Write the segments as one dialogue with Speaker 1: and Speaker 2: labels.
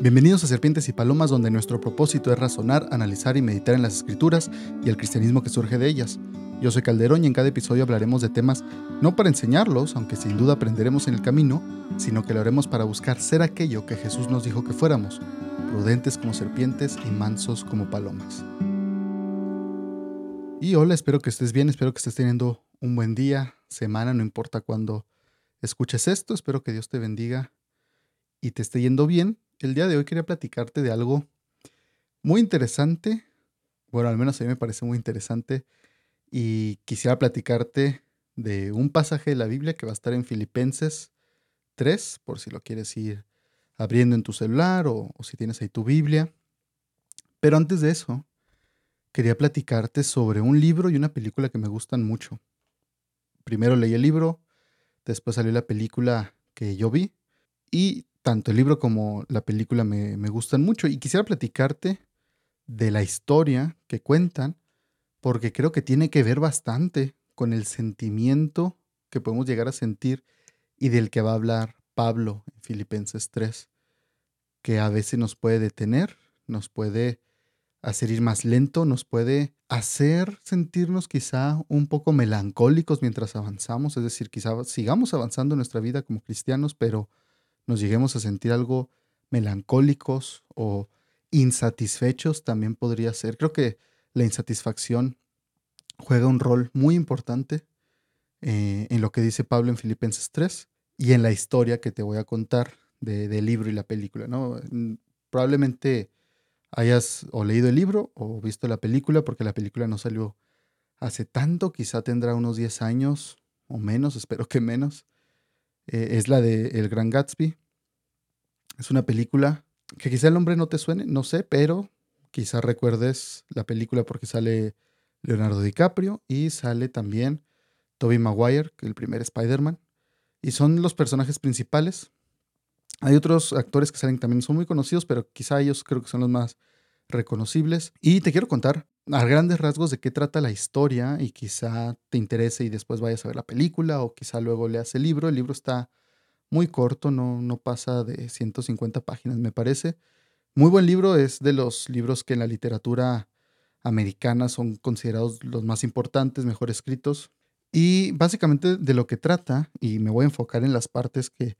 Speaker 1: Bienvenidos a Serpientes y Palomas, donde nuestro propósito es razonar, analizar y meditar en las escrituras y el cristianismo que surge de ellas. Yo soy Calderón y en cada episodio hablaremos de temas no para enseñarlos, aunque sin duda aprenderemos en el camino, sino que lo haremos para buscar ser aquello que Jesús nos dijo que fuéramos, prudentes como serpientes y mansos como palomas. Y hola, espero que estés bien, espero que estés teniendo un buen día, semana, no importa cuándo escuches esto, espero que Dios te bendiga y te esté yendo bien el día de hoy quería platicarte de algo muy interesante. Bueno, al menos a mí me parece muy interesante. Y quisiera platicarte de un pasaje de la Biblia que va a estar en Filipenses 3, por si lo quieres ir abriendo en tu celular o, si tienes ahí tu Biblia. Pero antes de eso, quería platicarte sobre un libro y una película que me gustan mucho. Primero leí el libro, después salió la película que yo vi y tanto el libro como la película me, gustan mucho. Y quisiera platicarte de la historia que cuentan porque creo que tiene que ver bastante con el sentimiento que podemos llegar a sentir y del que va a hablar Pablo en Filipenses 3, que a veces nos puede detener, nos puede hacer ir más lento, nos puede hacer sentirnos quizá un poco melancólicos mientras avanzamos, es decir, quizá sigamos avanzando en nuestra vida como cristianos, pero nos lleguemos a sentir algo melancólicos o insatisfechos también podría ser. Creo que la insatisfacción juega un rol muy importante eh, en lo que dice Pablo en Filipenses 3 y en la historia que te voy a contar del libro y la película. ¿no? Mm, probablemente hayas o leído el libro o visto la película porque la película no salió hace tanto, quizá tendrá unos 10 años o menos, espero que menos. Eh, es la de El Gran Gatsby. Es una película que quizá el nombre no te suene, no sé, pero quizá recuerdes la película porque sale Leonardo DiCaprio y sale también Tobey Maguire, el primer Spider-Man. Y son los personajes principales. Hay otros actores que salen también, son muy conocidos, pero quizá ellos creo que son los más reconocibles. Y te quiero contar a grandes rasgos de qué trata la historia y quizá te interese y después vayas a ver la película o quizá luego leas el libro. El libro está muy corto, no, no pasa de 150 páginas, me parece. Muy buen libro, es de los libros que en la literatura americana son considerados los más importantes, mejor escritos. Y básicamente de lo que trata, y me voy a enfocar en las partes que,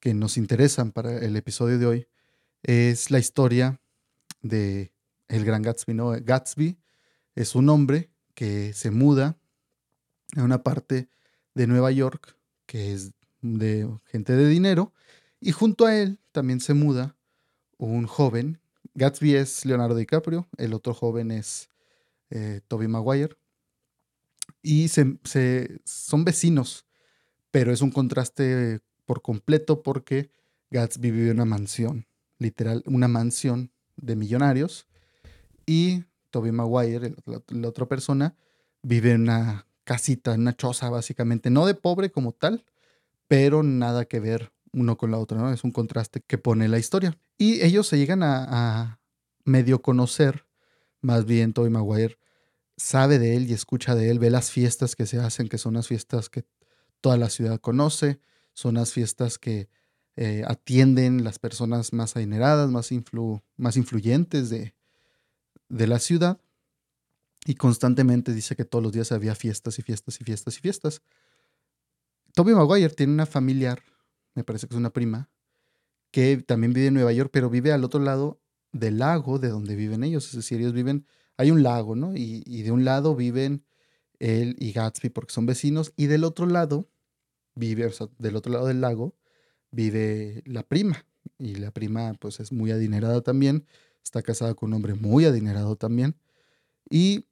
Speaker 1: que nos interesan para el episodio de hoy, es la historia de el gran Gatsby, ¿no? Gatsby es un hombre que se muda a una parte de Nueva York que es de gente de dinero y junto a él también se muda un joven. Gatsby es Leonardo DiCaprio, el otro joven es eh, Toby Maguire y se, son vecinos, pero es un contraste por completo porque Gatsby vive en una mansión, literal, una mansión de millonarios y Toby Maguire, la, otra persona, vive en una casita, en una choza básicamente, no de pobre como tal, pero nada que ver uno con la otra, ¿no? Es un contraste que pone la historia. Y ellos se llegan a, medio conocer, más bien Toby Maguire sabe de él y escucha de él, ve las fiestas que se hacen, que son las fiestas que toda la ciudad conoce, son las fiestas que eh, atienden las personas más adineradas, más, más influyentes de, de la ciudad y constantemente dice que todos los días había fiestas y fiestas y fiestas y fiestas. Toby Maguire tiene una familiar, me parece que es una prima, que también vive en Nueva York, pero vive al otro lado del lago de donde viven ellos. Es decir, ellos viven, hay un lago, ¿no? Y, de un lado viven él y Gatsby porque son vecinos, y del otro lado vive, o sea, del otro lado del lago vive la prima. Y la prima, pues, es muy adinerada también Está casada con un hombre muy adinerado también. Y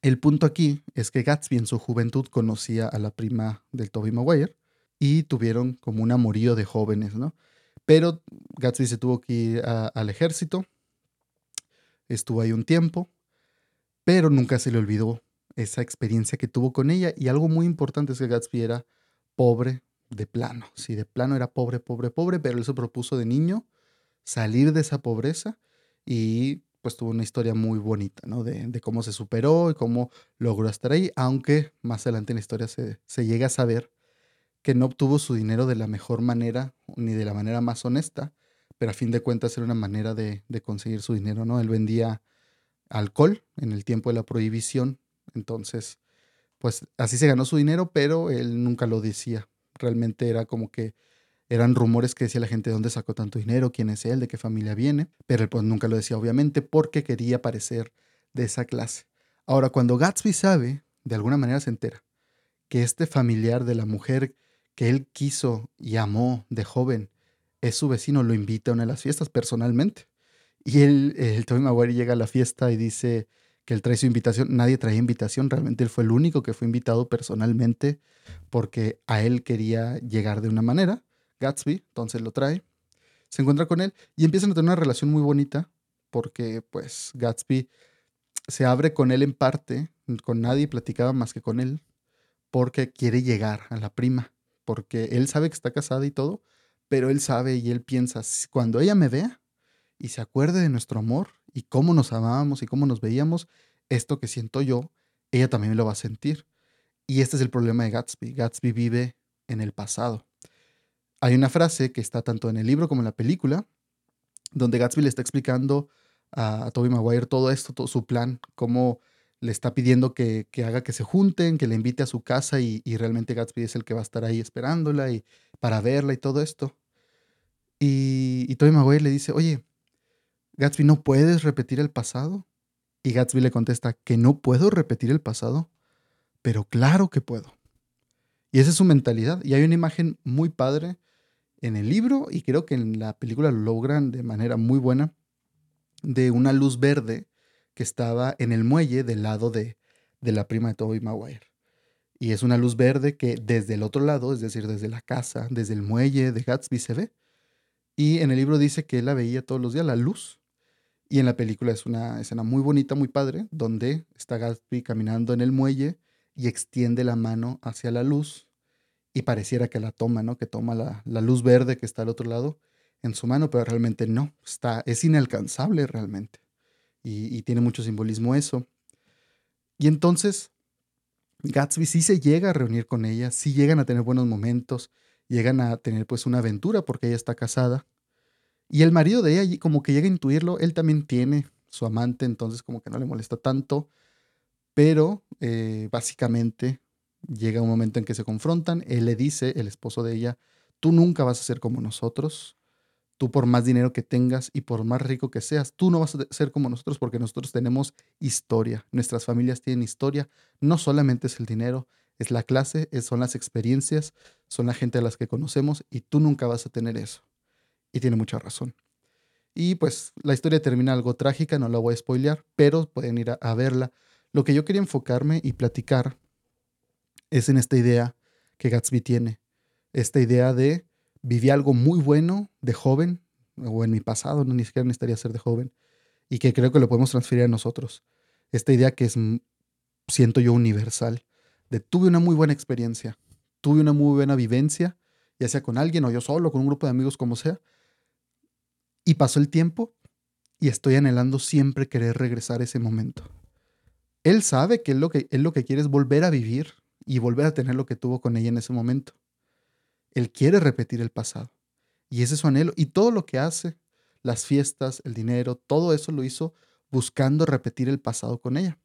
Speaker 1: el punto aquí es que Gatsby en su juventud conocía a la prima del Toby Maguire y tuvieron como un amorío de jóvenes, ¿no? Pero Gatsby se tuvo que ir al ejército, estuvo ahí un tiempo, pero nunca se le olvidó esa experiencia que tuvo con ella. Y algo muy importante es que Gatsby era pobre de plano. Sí, de plano era pobre, pobre, pobre, pero él se propuso de niño salir de esa pobreza y pues tuvo una historia muy bonita, ¿no? De, cómo se superó y cómo logró estar ahí, aunque más adelante en la historia se, llega a saber que no obtuvo su dinero de la mejor manera ni de la manera más honesta, pero a fin de cuentas era una manera de, de conseguir su dinero, ¿no? Él vendía alcohol en el tiempo de la prohibición, entonces, pues así se ganó su dinero, pero él nunca lo decía. Realmente era como que eran rumores que decía la gente de dónde sacó tanto dinero, quién es él, de qué familia viene, pero él pues nunca lo decía, obviamente, porque quería parecer de esa clase. Ahora, cuando Gatsby sabe, de alguna manera se entera, que este familiar de la mujer que él quiso y amó de joven es su vecino, lo invita a una de las fiestas personalmente. Y él, el Tobey Maguire llega a la fiesta y dice que él trae su invitación. Nadie traía invitación, realmente él fue el único que fue invitado personalmente porque a él quería llegar de una manera. Gatsby, entonces lo trae, se encuentra con él y empiezan a tener una relación muy bonita porque pues Gatsby se abre con él en parte, con nadie platicaba más que con él, porque quiere llegar a la prima, porque él sabe que está casada y todo, pero él sabe y él piensa, cuando ella me vea y se acuerde de nuestro amor y cómo nos amábamos y cómo nos veíamos, esto que siento yo, ella también lo va a sentir. Y este es el problema de Gatsby. Gatsby vive en el pasado. Hay una frase que está tanto en el libro como en la película, donde Gatsby le está explicando a, Toby Maguire todo esto, todo su plan, cómo le está pidiendo que, haga que se junten, que le invite a su casa y, realmente Gatsby es el que va a estar ahí esperándola y para verla y todo esto. Y, y Toby Maguire le dice, oye, Gatsby, ¿no puedes repetir el pasado? Y Gatsby le contesta que no puedo repetir el pasado, pero claro que puedo. Y esa es su mentalidad. Y hay una imagen muy padre en el libro y creo que en la película lo logran de manera muy buena, de una luz verde que estaba en el muelle del lado de, de la prima de Toby Maguire. Y es una luz verde que desde el otro lado, es decir, desde la casa, desde el muelle de Gatsby se ve. Y en el libro dice que él la veía todos los días, la luz. Y en la película es una escena muy bonita, muy padre, donde está Gatsby caminando en el muelle y extiende la mano hacia la luz y pareciera que la toma, ¿no? Que toma la, luz verde que está al otro lado en su mano, pero realmente no, está, es inalcanzable realmente. Y, tiene mucho simbolismo eso. Y entonces Gatsby sí se llega a reunir con ella, sí llegan a tener buenos momentos, llegan a tener pues una aventura porque ella está casada. Y el marido de ella como que llega a intuirlo, él también tiene su amante, entonces como que no le molesta tanto, pero eh, básicamente llega un momento en que se confrontan, él le dice, el esposo de ella, tú nunca vas a ser como nosotros, tú por más dinero que tengas y por más rico que seas, tú no vas a ser como nosotros porque nosotros tenemos historia, nuestras familias tienen historia, no solamente es el dinero, es la clase, son las experiencias, son la gente a las que conocemos y tú nunca vas a tener eso. Y tiene mucha razón. Y pues la historia termina algo trágica, no la voy a spoilear, pero pueden ir a verla. Lo que yo quería enfocarme y platicar es en esta idea que Gatsby tiene. Esta idea de viví algo muy bueno de joven, o en mi pasado, no ni siquiera necesitaría ser de joven, y que creo que lo podemos transferir a nosotros. Esta idea que es, siento yo, universal, de tuve una muy buena experiencia, tuve una muy buena vivencia, ya sea con alguien o yo solo, con un grupo de amigos, como sea, y pasó el tiempo y estoy anhelando siempre querer regresar a ese momento. Él sabe que lo que, él lo que quiere es volver a vivir y volver a tener lo que tuvo con ella en ese momento. Él quiere repetir el pasado. Y ese es su anhelo. Y todo lo que hace, las fiestas, el dinero, todo eso lo hizo buscando repetir el pasado con ella.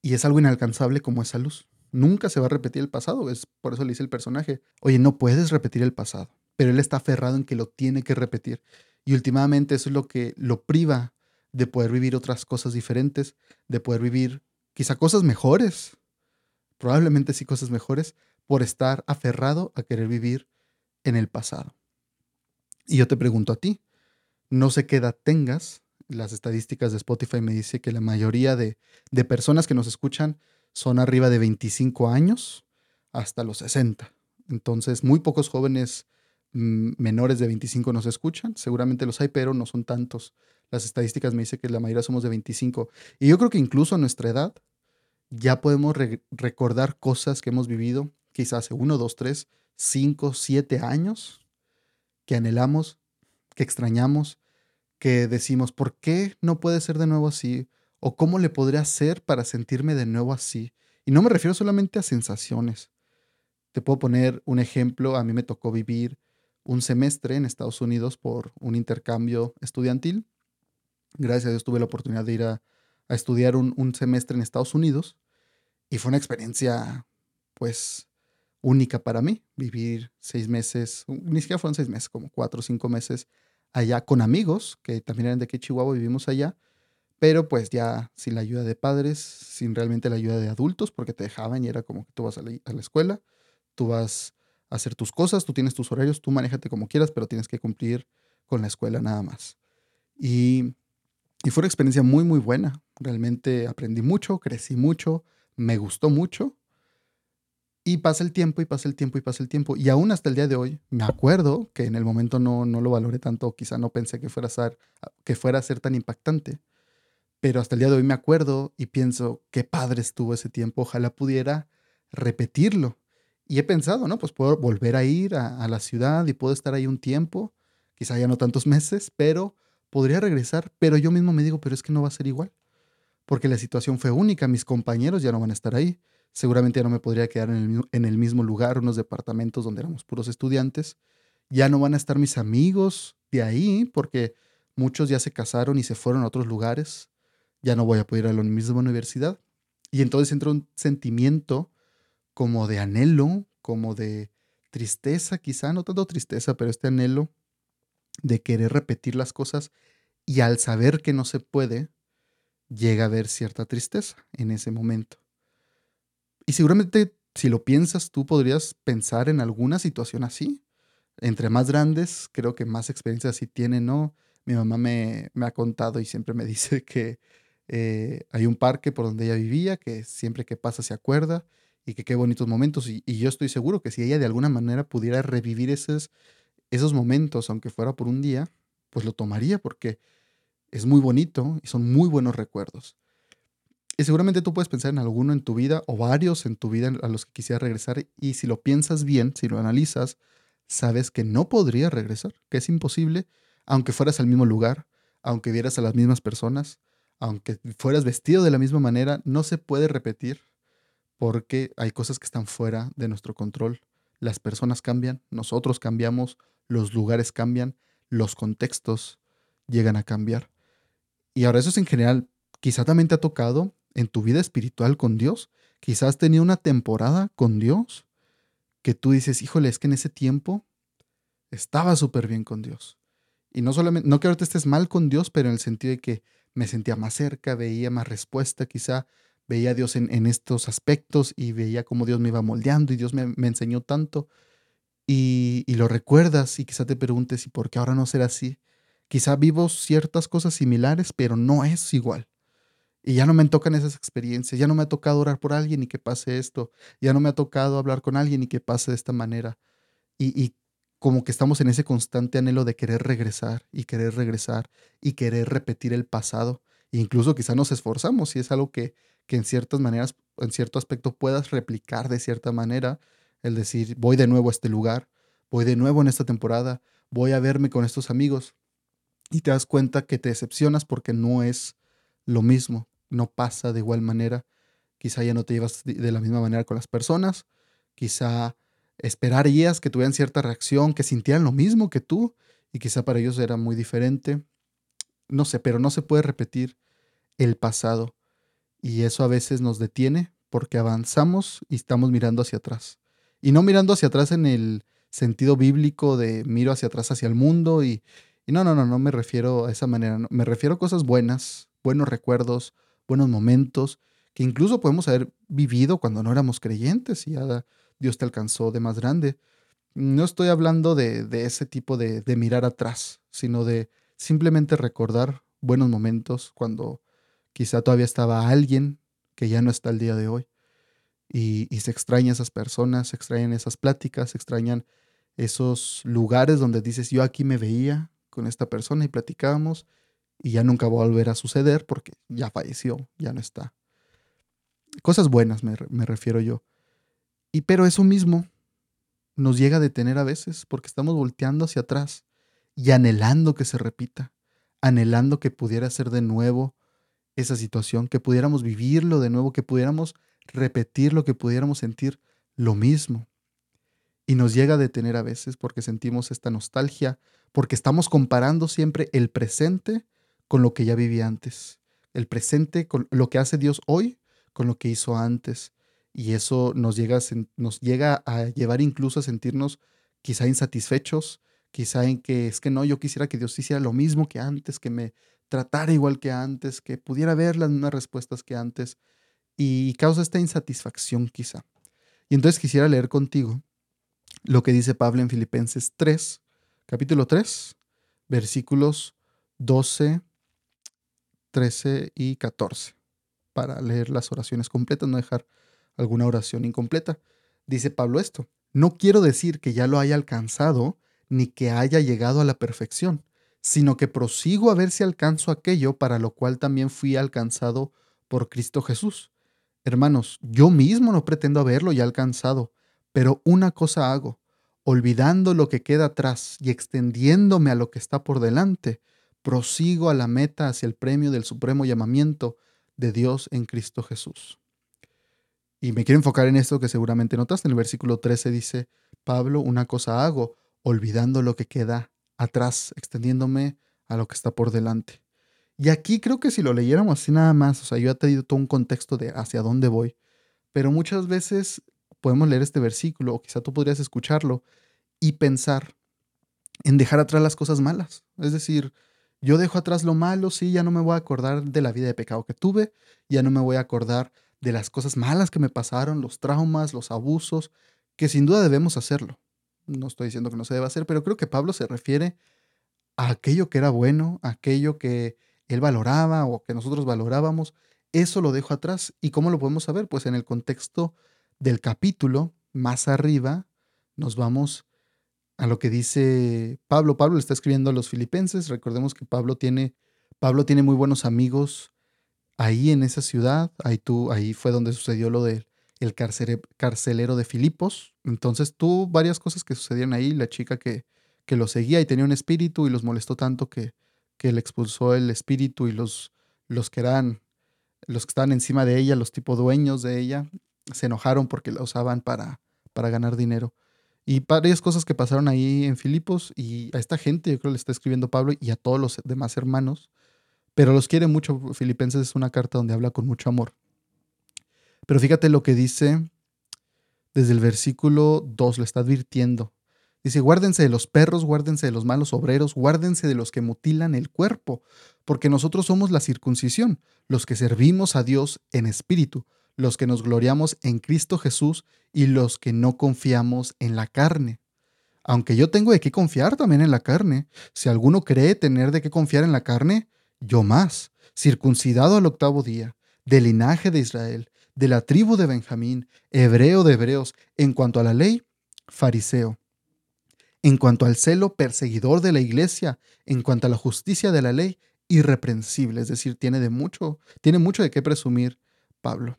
Speaker 1: Y es algo inalcanzable como esa luz. Nunca se va a repetir el pasado. Es por eso le dice el personaje, oye, no puedes repetir el pasado. Pero él está aferrado en que lo tiene que repetir. Y últimamente eso es lo que lo priva de poder vivir otras cosas diferentes, de poder vivir quizá cosas mejores, probablemente sí cosas mejores, por estar aferrado a querer vivir en el pasado. Y yo te pregunto a ti, no sé qué edad tengas, las estadísticas de Spotify me dice que la mayoría de, de personas que nos escuchan son arriba de 25 años hasta los 60. Entonces, muy pocos jóvenes menores de 25 nos escuchan. Seguramente los hay, pero no son tantos. Las estadísticas me dicen que la mayoría somos de 25. Y yo creo que incluso a nuestra edad ya podemos recordar cosas que hemos vivido quizás hace uno, dos, tres, cinco, siete años que anhelamos, que extrañamos, que decimos, ¿por qué no puede ser de nuevo así? ¿O cómo le podría hacer para sentirme de nuevo así? Y no me refiero solamente a sensaciones. Te puedo poner un ejemplo, a mí me tocó vivir un semestre en Estados Unidos por un intercambio estudiantil. Gracias a Dios tuve la oportunidad de ir a, estudiar un, semestre en Estados Unidos y fue una experiencia, pues, única para mí. Vivir seis meses, ni siquiera fueron seis meses, como cuatro o cinco meses allá con amigos que también eran de aquí Chihuahua, vivimos allá, pero pues ya sin la ayuda de padres, sin realmente la ayuda de adultos, porque te dejaban y era como que tú vas a la, a la escuela, tú vas hacer tus cosas, tú tienes tus horarios, tú manéjate como quieras, pero tienes que cumplir con la escuela nada más. Y, y fue una experiencia muy, muy buena. Realmente aprendí mucho, crecí mucho, me gustó mucho. Y pasa el tiempo y pasa el tiempo y pasa el tiempo. Y aún hasta el día de hoy me acuerdo que en el momento no, no lo valoré tanto, quizá no pensé que fuera, a ser, que fuera a ser tan impactante. Pero hasta el día de hoy me acuerdo y pienso, qué padre estuvo ese tiempo, ojalá pudiera repetirlo. Y he pensado, ¿no? Pues puedo volver a ir a, la ciudad y puedo estar ahí un tiempo, quizá ya no tantos meses, pero podría regresar. Pero yo mismo me digo, pero es que no va a ser igual porque la situación fue única, mis compañeros ya no van a estar ahí, seguramente ya no me podría quedar en el, mismo lugar, unos departamentos donde éramos puros estudiantes, ya no van a estar mis amigos de ahí, porque muchos ya se casaron y se fueron a otros lugares, ya no voy a poder ir a la misma universidad, y entonces entra un sentimiento como de anhelo, como de tristeza, quizá, no tanto tristeza, pero este anhelo de querer repetir las cosas y al saber que no se puede, llega a haber cierta tristeza en ese momento. Y seguramente si lo piensas, tú podrías pensar en alguna situación así. Entre más grandes, creo que más experiencia así tienen, ¿no? Mi mamá me, me, ha contado y siempre me dice que eh, hay un parque por donde ella vivía, que siempre que pasa se acuerda y que qué bonitos momentos. Y, yo estoy seguro que si ella de alguna manera pudiera revivir esos, esos momentos, aunque fuera por un día, pues lo tomaría porque es muy bonito y son muy buenos recuerdos. Y seguramente tú puedes pensar en alguno en tu vida o varios en tu vida a los que quisieras regresar y si lo piensas bien, si lo analizas, sabes que no podrías regresar, que es imposible, aunque fueras al mismo lugar, aunque vieras a las mismas personas, aunque fueras vestido de la misma manera, no se puede repetir porque hay cosas que están fuera de nuestro control. Las personas cambian, nosotros cambiamos, los lugares cambian, los contextos llegan a cambiar. Y ahora eso es en general, quizá también te ha tocado en tu vida espiritual con Dios. Quizás has tenido una temporada con Dios que tú dices, híjole, es que en ese tiempo estaba súper bien con Dios. Y no solamente, no que ahorita estés mal con Dios, pero en el sentido de que me sentía más cerca, veía más respuesta, quizá veía a Dios en, estos aspectos y veía cómo Dios me iba moldeando y Dios me, enseñó tanto. Y, y, lo recuerdas y quizá te preguntes, ¿y por qué ahora no será así? Quizá vivo ciertas cosas similares, pero no es igual. Y ya no me tocan esas experiencias, ya no me ha tocado orar por alguien y que pase esto, ya no me ha tocado hablar con alguien y que pase de esta manera. Y, como que estamos en ese constante anhelo de querer regresar y querer regresar y querer repetir el pasado. Incluso quizá nos esforzamos si es algo que, que en ciertas maneras, en cierto aspecto puedas replicar de cierta manera, el decir, voy de nuevo a este lugar, voy de nuevo en esta temporada, voy a verme con estos amigos y te das cuenta que te decepcionas porque no es lo mismo, no pasa de igual manera. Quizá ya no te llevas de la misma manera con las personas, quizá esperarías que tuvieran cierta reacción, que sintieran lo mismo que tú y quizá para ellos era muy diferente. No sé, pero no se puede repetir el pasado y eso a veces nos detiene porque avanzamos y estamos mirando hacia atrás. Y no mirando hacia atrás en el sentido bíblico de miro hacia atrás hacia el mundo y, no, no, no, no me refiero a esa manera. Me refiero a cosas buenas, buenos recuerdos, buenos momentos, que incluso podemos haber vivido cuando no éramos creyentes y ya Dios te alcanzó de más grande. No estoy hablando de, ese tipo de, mirar atrás, sino de simplemente recordar buenos momentos cuando quizá todavía estaba alguien que ya no está el día de hoy. Y, y se extraña esas personas, se extrañan esas pláticas, se extrañan esos lugares donde dices, yo aquí me veía, con esta persona y platicábamos y ya nunca va a volver a suceder porque ya falleció, ya no está. Cosas buenas me, me refiero yo. Y pero eso mismo nos llega a detener a veces porque estamos volteando hacia atrás y anhelando que se repita, anhelando que pudiera ser de nuevo esa situación, que pudiéramos vivirlo de nuevo, que pudiéramos repetirlo, que pudiéramos sentir lo mismo. y nos llega a detener a veces porque sentimos esta nostalgia, porque estamos comparando siempre el presente con lo que ya vivía antes, el presente con lo que hace Dios hoy con lo que hizo antes. Y eso nos llega, nos llega a llevar incluso a sentirnos quizá insatisfechos, quizá en que es que no, yo quisiera que Dios hiciera lo mismo que antes, que me tratara igual que antes, que pudiera ver las mismas respuestas que antes, y causa esta insatisfacción quizá. Y entonces quisiera leer contigo lo que dice Pablo en Filipenses 3, capítulo 3, versículos 12, 13 y 14, para leer las oraciones completas, no dejar alguna oración incompleta. Dice Pablo esto, no quiero decir que ya lo haya alcanzado ni que haya llegado a la perfección, sino que prosigo a ver si alcanzo aquello para lo cual también fui alcanzado por Cristo Jesús. Hermanos, yo mismo no pretendo haberlo ya alcanzado, pero una cosa hago, olvidando lo que queda atrás y extendiéndome a lo que está por delante, prosigo a la meta hacia el premio del supremo llamamiento de Dios en Cristo Jesús. Y me quiero enfocar en esto que seguramente notaste. En el versículo 13 dice, Pablo, una cosa hago, olvidando lo que queda atrás, extendiéndome a lo que está por delante. Y aquí creo que si lo leyéramos así nada más, o sea, yo he tenido todo un contexto de hacia dónde voy, pero muchas veces podemos leer este versículo, o quizá tú podrías escucharlo y pensar en dejar atrás las cosas malas. Es decir, yo dejo atrás lo malo, sí, ya no me voy a acordar de la vida de pecado que tuve, ya no me voy a acordar de las cosas malas que me pasaron, los traumas, los abusos, que sin duda debemos hacerlo. No estoy diciendo que no se deba hacer, pero creo que Pablo se refiere a aquello que era bueno, aquello que él valoraba o que nosotros valorábamos, eso lo dejo atrás. ¿Y cómo lo podemos saber? Pues en el contexto del capítulo, más arriba, nos vamos a lo que dice Pablo. Pablo le está escribiendo a los filipenses. Recordemos que Pablo tiene, Pablo tiene muy buenos amigos ahí en esa ciudad. Ahí, tú, ahí fue donde sucedió lo del el carcelero de Filipos. Entonces tuvo varias cosas que sucedían ahí. La chica que, que lo seguía y tenía un espíritu y los molestó tanto que, que le expulsó el espíritu y los, los que eran los que estaban encima de ella, los tipo dueños de ella, se enojaron porque la usaban para, para ganar dinero. Y varias cosas que pasaron ahí en Filipos y a esta gente, yo creo que le está escribiendo Pablo y a todos los demás hermanos, pero los quiere mucho. Filipenses es una carta donde habla con mucho amor. Pero fíjate lo que dice desde el versículo 2, lo está advirtiendo. Dice, guárdense de los perros, guárdense de los malos obreros, guárdense de los que mutilan el cuerpo, porque nosotros somos la circuncisión, los que servimos a Dios en espíritu, los que nos gloriamos en Cristo Jesús y los que no confiamos en la carne. Aunque yo tengo de qué confiar también en la carne. Si alguno cree tener de qué confiar en la carne, yo más, circuncidado al octavo día, del linaje de Israel, de la tribu de Benjamín, hebreo de hebreos, en cuanto a la ley, fariseo. En cuanto al celo, perseguidor de la iglesia, en cuanto a la justicia de la ley, irreprensible, es decir, tiene de mucho, tiene mucho de qué presumir Pablo.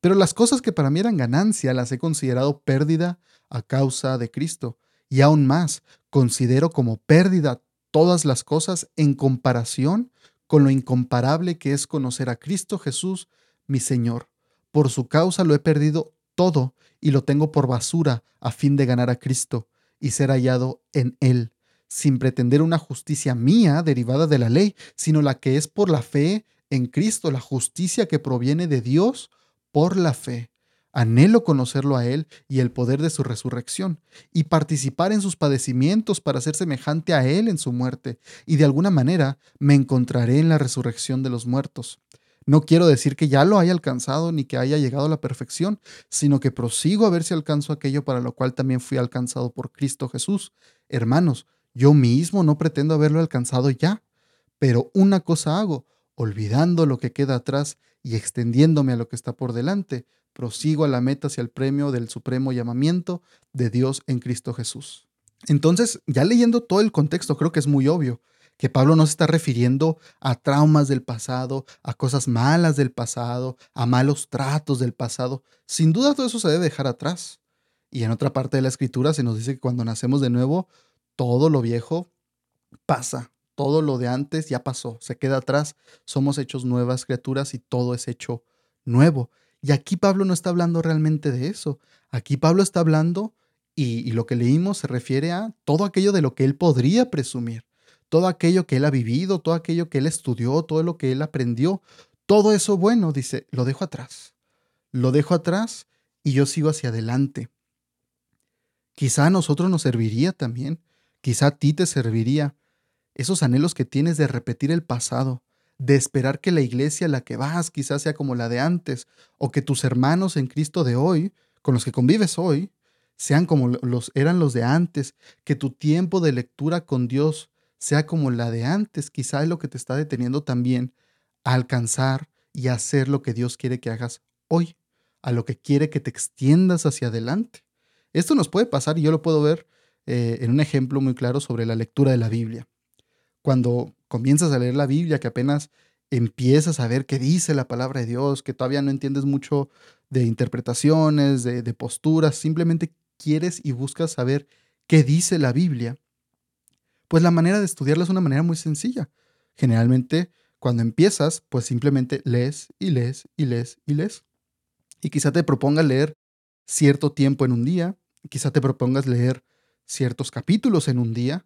Speaker 1: Pero las cosas que para mí eran ganancia las he considerado pérdida a causa de Cristo. Y aún más, considero como pérdida todas las cosas en comparación con lo incomparable que es conocer a Cristo Jesús, mi Señor. Por su causa lo he perdido todo y lo tengo por basura a fin de ganar a Cristo y ser hallado en Él, sin pretender una justicia mía derivada de la ley, sino la que es por la fe en Cristo, la justicia que proviene de Dios por la fe. Anhelo conocerlo a Él y el poder de su resurrección, y participar en sus padecimientos para ser semejante a Él en su muerte, y de alguna manera me encontraré en la resurrección de los muertos. No quiero decir que ya lo haya alcanzado ni que haya llegado a la perfección, sino que prosigo a ver si alcanzo aquello para lo cual también fui alcanzado por Cristo Jesús. Hermanos, yo mismo no pretendo haberlo alcanzado ya, pero una cosa hago, olvidando lo que queda atrás y extendiéndome a lo que está por delante, prosigo a la meta hacia el premio del supremo llamamiento de Dios en Cristo Jesús. Entonces, ya leyendo todo el contexto, creo que es muy obvio que Pablo no se está refiriendo a traumas del pasado, a cosas malas del pasado, a malos tratos del pasado. Sin duda todo eso se debe dejar atrás. Y en otra parte de la escritura se nos dice que cuando nacemos de nuevo, todo lo viejo pasa, todo lo de antes ya pasó, se queda atrás, somos hechos nuevas criaturas y todo es hecho nuevo. Y aquí Pablo no está hablando realmente de eso. Aquí Pablo está hablando y, lo que leímos se refiere a todo aquello de lo que él podría presumir, todo aquello que él ha vivido, todo aquello que él estudió, todo lo que él aprendió, todo eso bueno, dice, lo dejo atrás, lo dejo atrás y yo sigo hacia adelante. Quizá a nosotros nos serviría también, quizá a ti te serviría esos anhelos que tienes de repetir el pasado, de esperar que la iglesia a la que vas quizás sea como la de antes, o que tus hermanos en Cristo de hoy, con los que convives hoy, sean como los eran los de antes, que tu tiempo de lectura con Dios sea como la de antes, quizá es lo que te está deteniendo también a alcanzar y hacer lo que Dios quiere que hagas hoy, a lo que quiere que te extiendas hacia adelante. Esto nos puede pasar y yo lo puedo ver eh, en un ejemplo muy claro sobre la lectura de la Biblia. Cuando comienzas a leer la Biblia, que apenas empiezas a ver qué dice la palabra de Dios, que todavía no entiendes mucho de interpretaciones, de posturas, simplemente quieres y buscas saber qué dice la Biblia, pues la manera de estudiarla es una manera muy sencilla. Generalmente, cuando empiezas, pues simplemente lees y lees y lees y lees. Y quizá te proponga leer cierto tiempo en un día, quizá te propongas leer ciertos capítulos en un día,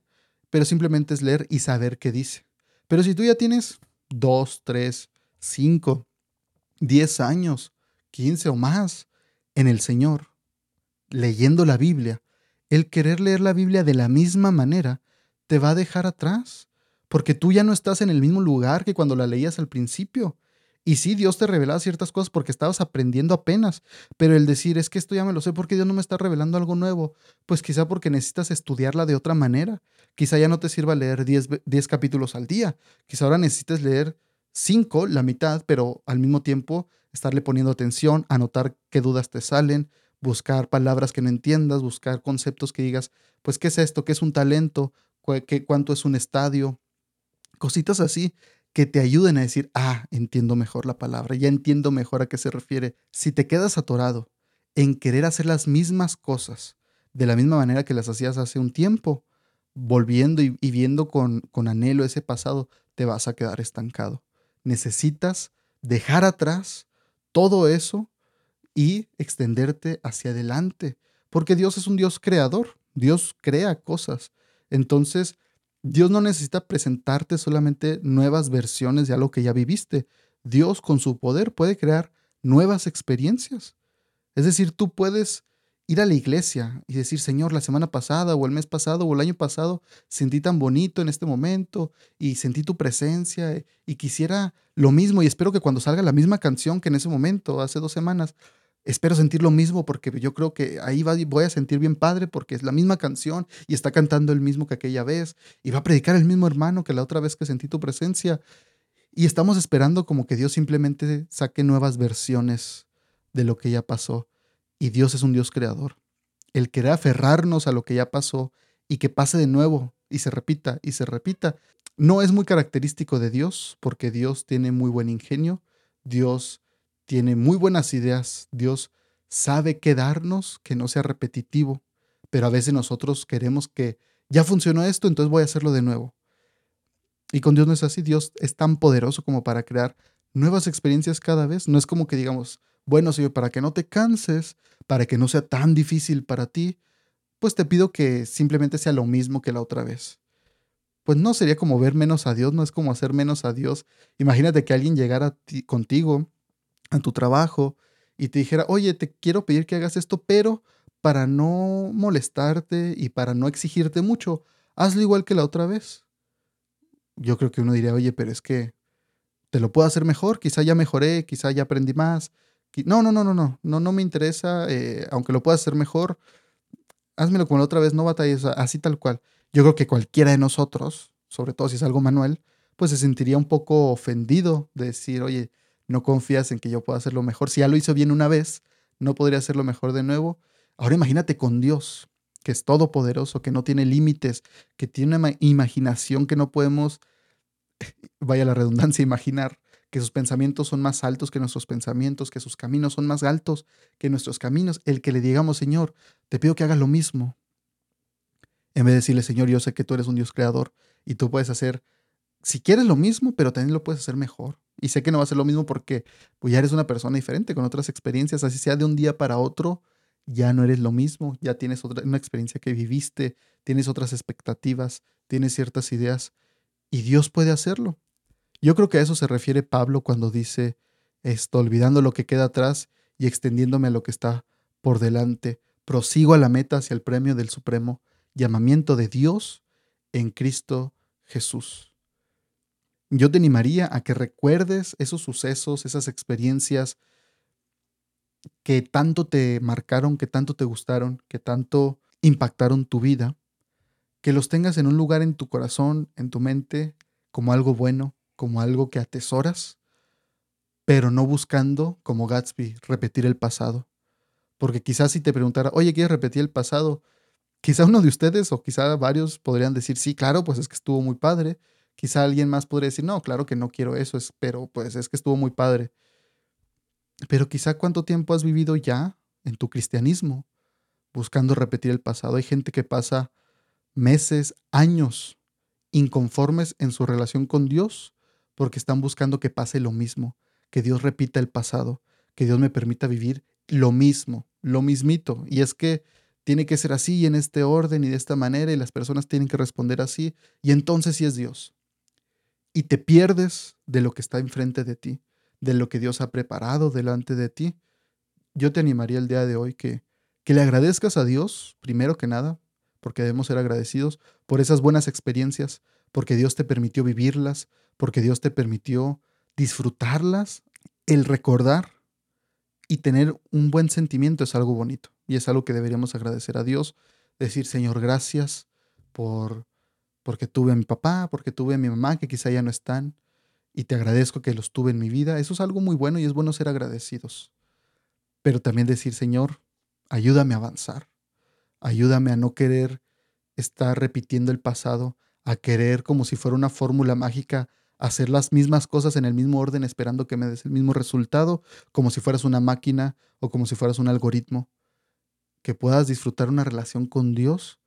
Speaker 1: pero simplemente es leer y saber qué dice. Pero si tú ya tienes dos, tres, cinco, diez años, quince o más en el Señor, leyendo la Biblia, el querer leer la Biblia de la misma manera te va a dejar atrás, porque tú ya no estás en el mismo lugar que cuando la leías al principio. Y sí, Dios te revelaba ciertas cosas porque estabas aprendiendo apenas, pero el decir es que esto ya me lo sé porque Dios no me está revelando algo nuevo, pues quizá porque necesitas estudiarla de otra manera. Quizá ya no te sirva leer 10 capítulos al día, quizá ahora necesites leer 5, la mitad, pero al mismo tiempo estarle poniendo atención, anotar qué dudas te salen, buscar palabras que no entiendas, buscar conceptos que digas, pues, ¿qué es esto? ¿Qué es un talento? ¿Qué, ¿Cuánto es un estadio? Cositas así que te ayuden a decir, ah, entiendo mejor la palabra, ya entiendo mejor a qué se refiere. Si te quedas atorado en querer hacer las mismas cosas de la misma manera que las hacías hace un tiempo, volviendo y, viendo con anhelo ese pasado, te vas a quedar estancado. Necesitas dejar atrás todo eso y extenderte hacia adelante, porque Dios es un Dios creador, Dios crea cosas. Entonces, Dios no necesita presentarte solamente nuevas versiones de algo que ya viviste. Dios con su poder puede crear nuevas experiencias. Es decir, tú puedes ir a la iglesia y decir, Señor, la semana pasada o el mes pasado o el año pasado sentí tan bonito en este momento y sentí tu presencia y quisiera lo mismo y espero que cuando salga la misma canción que en ese momento, hace dos semanas, espero sentir lo mismo porque yo creo que ahí voy a sentir bien padre porque es la misma canción y está cantando el mismo que aquella vez y va a predicar el mismo hermano que la otra vez que sentí tu presencia. Y estamos esperando como que Dios simplemente saque nuevas versiones de lo que ya pasó. Y Dios es un Dios creador. El querer aferrarnos a lo que ya pasó y que pase de nuevo y se repita y se repita, no es muy característico de Dios porque Dios tiene muy buen ingenio. Dios tiene muy buenas ideas, Dios sabe qué darnos que no sea repetitivo, pero a veces nosotros queremos que ya funcionó esto, entonces voy a hacerlo de nuevo. Y con Dios no es así, Dios es tan poderoso como para crear nuevas experiencias cada vez. No es como que digamos, bueno, Señor, para que no te canses, para que no sea tan difícil para ti, pues te pido que simplemente sea lo mismo que la otra vez. Pues no sería como ver menos a Dios, no es como hacer menos a Dios. Imagínate que alguien llegara contigo en tu trabajo y te dijera, oye, te quiero pedir que hagas esto, pero para no molestarte y para no exigirte mucho, hazlo igual que la otra vez. Yo creo que uno diría, oye, pero es que te lo puedo hacer mejor, quizá ya mejoré, quizá ya aprendí más. No, no, no, no, no, no, no me interesa, eh, aunque lo puedas hacer mejor, házmelo como la otra vez, no batalles, así tal cual. Yo creo que cualquiera de nosotros, sobre todo si es algo manual, pues se sentiría un poco ofendido de decir, oye, no confías en que yo pueda hacerlo mejor. Si ya lo hizo bien una vez, no podría hacerlo mejor de nuevo. Ahora imagínate con Dios, que es todopoderoso, que no tiene límites, que tiene una imaginación que no podemos, vaya la redundancia, imaginar, que sus pensamientos son más altos que nuestros pensamientos, que sus caminos son más altos que nuestros caminos. El que le digamos, Señor, te pido que hagas lo mismo. En vez de decirle, Señor, yo sé que tú eres un Dios creador y tú puedes hacer, si quieres lo mismo, pero también lo puedes hacer mejor. Y sé que no va a ser lo mismo porque pues, ya eres una persona diferente, con otras experiencias, así sea de un día para otro, ya no eres lo mismo, ya tienes otra, una experiencia que viviste, tienes otras expectativas, tienes ciertas ideas y Dios puede hacerlo. Yo creo que a eso se refiere Pablo cuando dice esto, olvidando lo que queda atrás y extendiéndome a lo que está por delante, prosigo a la meta hacia el premio del supremo llamamiento de Dios en Cristo Jesús. Yo te animaría a que recuerdes esos sucesos, esas experiencias que tanto te marcaron, que tanto te gustaron, que tanto impactaron tu vida, que los tengas en un lugar en tu corazón, en tu mente, como algo bueno, como algo que atesoras, pero no buscando, como Gatsby, repetir el pasado. Porque quizás si te preguntara, oye, ¿quieres repetir el pasado? Quizá uno de ustedes o quizá varios podrían decir, sí, claro, pues es que estuvo muy padre. Quizá alguien más podría decir, no, claro que no quiero eso, pero pues es que estuvo muy padre. Pero quizá cuánto tiempo has vivido ya en tu cristianismo buscando repetir el pasado. Hay gente que pasa meses, años inconformes en su relación con Dios porque están buscando que pase lo mismo, que Dios repita el pasado, que Dios me permita vivir lo mismo, lo mismito. Y es que tiene que ser así y en este orden y de esta manera y las personas tienen que responder así y entonces sí es Dios. Y te pierdes de lo que está enfrente de ti de lo que Dios ha preparado delante de ti, yo te animaría el día de hoy que, que le agradezcas a Dios, primero que nada, porque debemos ser agradecidos por esas buenas experiencias, porque Dios te permitió vivirlas, porque Dios te permitió disfrutarlas, el recordar y tener un buen sentimiento es algo bonito y es algo que deberíamos agradecer a Dios, decir, Señor, gracias por porque tuve a mi papá, porque tuve a mi mamá que quizá ya no están, y te agradezco que los tuve en mi vida. Eso es algo muy bueno y es bueno ser agradecidos. Pero también decir, Señor, ayúdame a avanzar. Ayúdame a no querer estar repitiendo el pasado, a querer como si fuera una fórmula mágica, hacer las mismas cosas en el mismo orden esperando que me des el mismo resultado, como si fueras una máquina o como si fueras un algoritmo. Que puedas disfrutar una relación con Dios,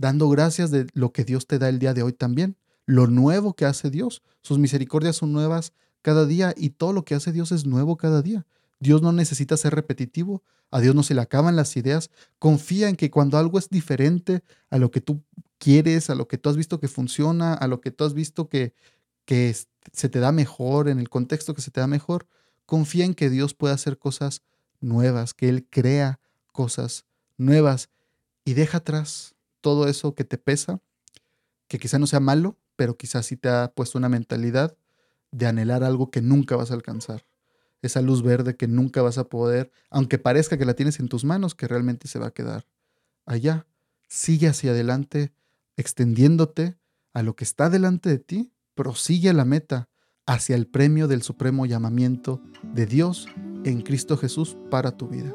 Speaker 1: dando gracias de lo que Dios te da el día de hoy también lo nuevo que hace Dios. Sus misericordias son nuevas cada día y todo lo que hace Dios es nuevo cada día. Dios no necesita ser repetitivo, a Dios no se le acaban las ideas. Confía en que cuando algo es diferente a lo que tú quieres, a lo que tú has visto que funciona, a lo que tú has visto que, que se te da mejor, en el contexto que se te da mejor, confía en que Dios puede hacer cosas nuevas, que Él crea cosas nuevas y deja atrás todo eso que te pesa, que quizá no sea malo, pero quizás sí te ha puesto una mentalidad de anhelar algo que nunca vas a alcanzar. Esa luz verde que nunca vas a poder, aunque parezca que la tienes en tus manos, que realmente se va a quedar allá. Sigue hacia adelante, extendiéndote a lo que está delante de ti, prosigue a la meta, hacia el premio del supremo llamamiento de Dios en Cristo Jesús para tu vida.